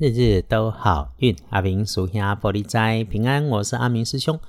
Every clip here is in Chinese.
日日都好运，阿明属下玻璃斋平安。我是阿明师兄。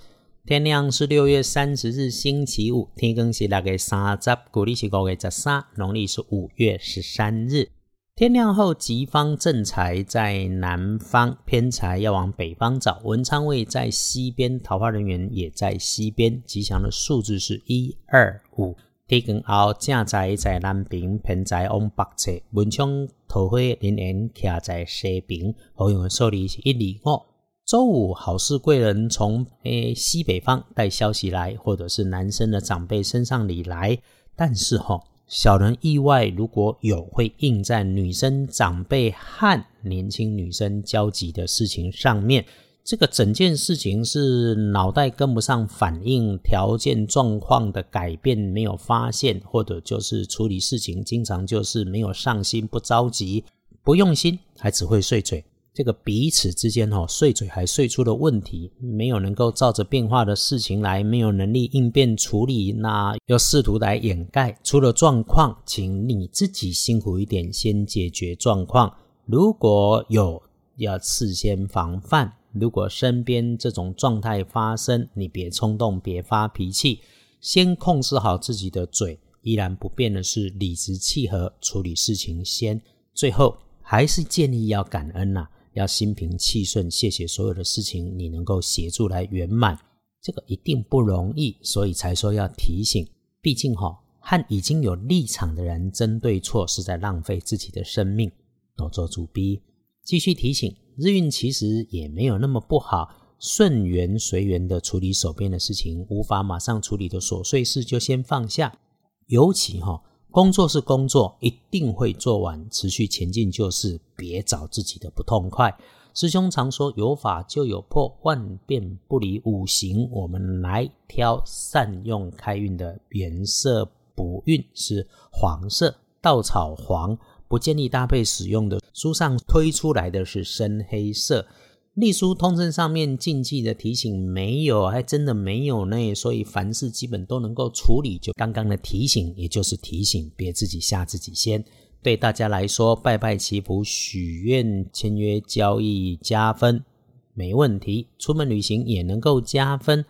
天亮是六月三十日，星期五。天更是大概三十，古历是五月十三，农历是五月十三日。天亮后，吉方正财在南方，偏财要往北方找。文昌位在西边，桃花人员也在西边。吉祥的数字是一二五。天光后，正在在南边，偏在往北侧；文昌桃花连连徛在西边，好用的数字是一二五。周五好事贵人从诶西北方带消息来，或者是男生的长辈身上里来。但是哈，小人意外如果有会应在女生长辈和年轻女生交集的事情上面。这个整件事情是脑袋跟不上反应，条件状况的改变没有发现，或者就是处理事情经常就是没有上心、不着急、不用心，还只会碎嘴。这个彼此之间哦，碎嘴还碎出了问题，没有能够照着变化的事情来，没有能力应变处理，那又试图来掩盖出了状况，请你自己辛苦一点，先解决状况。如果有要事先防范。如果身边这种状态发生，你别冲动，别发脾气，先控制好自己的嘴。依然不变的是理直气和处理事情先。最后还是建议要感恩呐，要心平气顺，谢谢所有的事情你能够协助来圆满，这个一定不容易，所以才说要提醒。毕竟哈，和已经有立场的人争对错，是在浪费自己的生命。多做主逼，继续提醒。日运其实也没有那么不好，顺缘随缘的处理手边的事情，无法马上处理的琐碎事就先放下。尤其哈，工作是工作，一定会做完，持续前进就是，别找自己的不痛快。师兄常说有法就有破，万变不离五行。我们来挑善用开运的颜色补运是黄色，稻草黄。不建议搭配使用的。书上推出来的是深黑色。隶书通证上面禁忌的提醒没有，还真的没有呢。所以凡事基本都能够处理。就刚刚的提醒，也就是提醒，别自己吓自己先。对大家来说，拜拜祈福、许愿、签约交易加分，没问题。出门旅行也能够加分，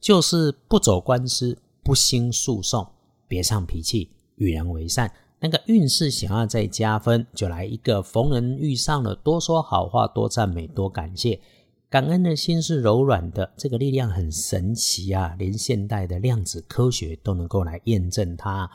就是不走官司，不兴诉讼，别上脾气，与人为善。那个运势想要再加分，就来一个逢人遇上了，多说好话，多赞美，多感谢。感恩的心是柔软的，这个力量很神奇啊！连现代的量子科学都能够来验证它。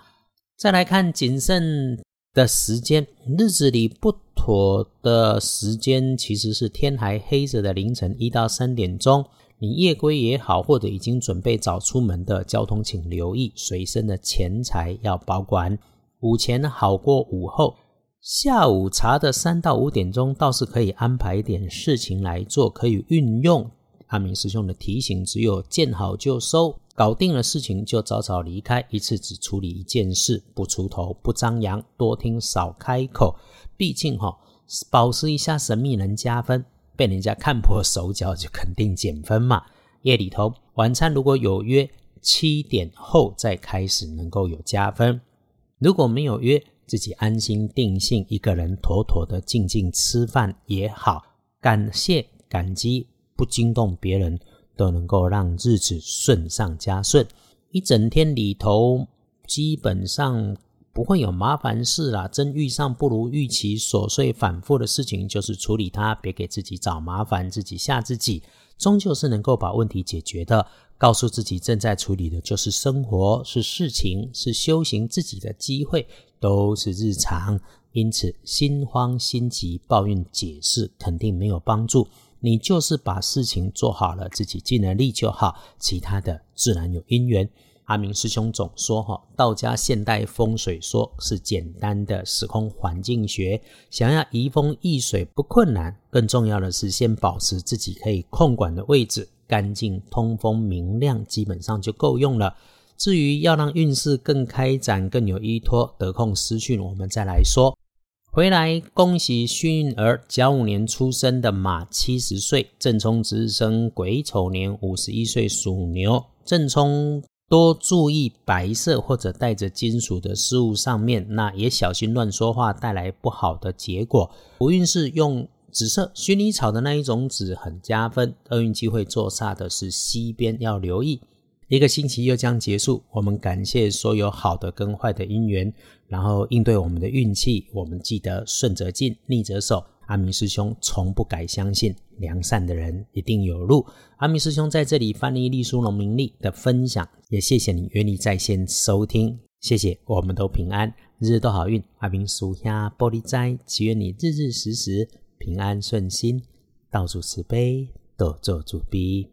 再来看谨慎的时间，日子里不妥的时间其实是天还黑着的凌晨一到三点钟。你夜归也好，或者已经准备早出门的交通，请留意随身的钱财要保管。午前好过午后，下午茶的三到五点钟倒是可以安排点事情来做，可以运用阿明师兄的提醒，只有见好就收，搞定了事情就早早离开，一次只处理一件事，不出头不张扬，多听少开口。毕竟哈，保持一下神秘能加分，被人家看破手脚就肯定减分嘛。夜里头晚餐如果有约，七点后再开始能够有加分。如果没有约，自己安心定性，一个人妥妥的静静吃饭也好，感谢感激，不惊动别人，都能够让日子顺上加顺。一整天里头，基本上不会有麻烦事啦。真遇上不如预期琐碎反复的事情，就是处理它，别给自己找麻烦，自己吓自己，终究是能够把问题解决的。告诉自己正在处理的就是生活，是事情，是修行自己的机会，都是日常。因此，心慌心急、抱怨解释肯定没有帮助。你就是把事情做好了，自己尽了力就好，其他的自然有因缘。阿明师兄总说：“哈，道家现代风水说是简单的时空环境学，想要移风易水不困难，更重要的是先保持自己可以控管的位置。”干净、通风、明亮，基本上就够用了。至于要让运势更开展、更有依托，得空私讯我们再来说。回来，恭喜幸运儿，甲午年出生的马七十岁，正冲值日生癸丑年五十一岁属牛。正冲多注意白色或者带着金属的事物上面，那也小心乱说话，带来不好的结果。不运是用。紫色薰衣草的那一种紫很加分。厄运机会做煞的是西边，要留意。一个星期又将结束，我们感谢所有好的跟坏的因缘，然后应对我们的运气。我们记得顺则进，逆则守。阿明师兄从不改相信，良善的人一定有路。阿明师兄在这里翻译隶书农民利的分享，也谢谢你愿你在线收听，谢谢，我们都平安，日日都好运。阿明属下玻璃斋，祈愿你日日时时平安顺心，到处慈悲，多做主逼。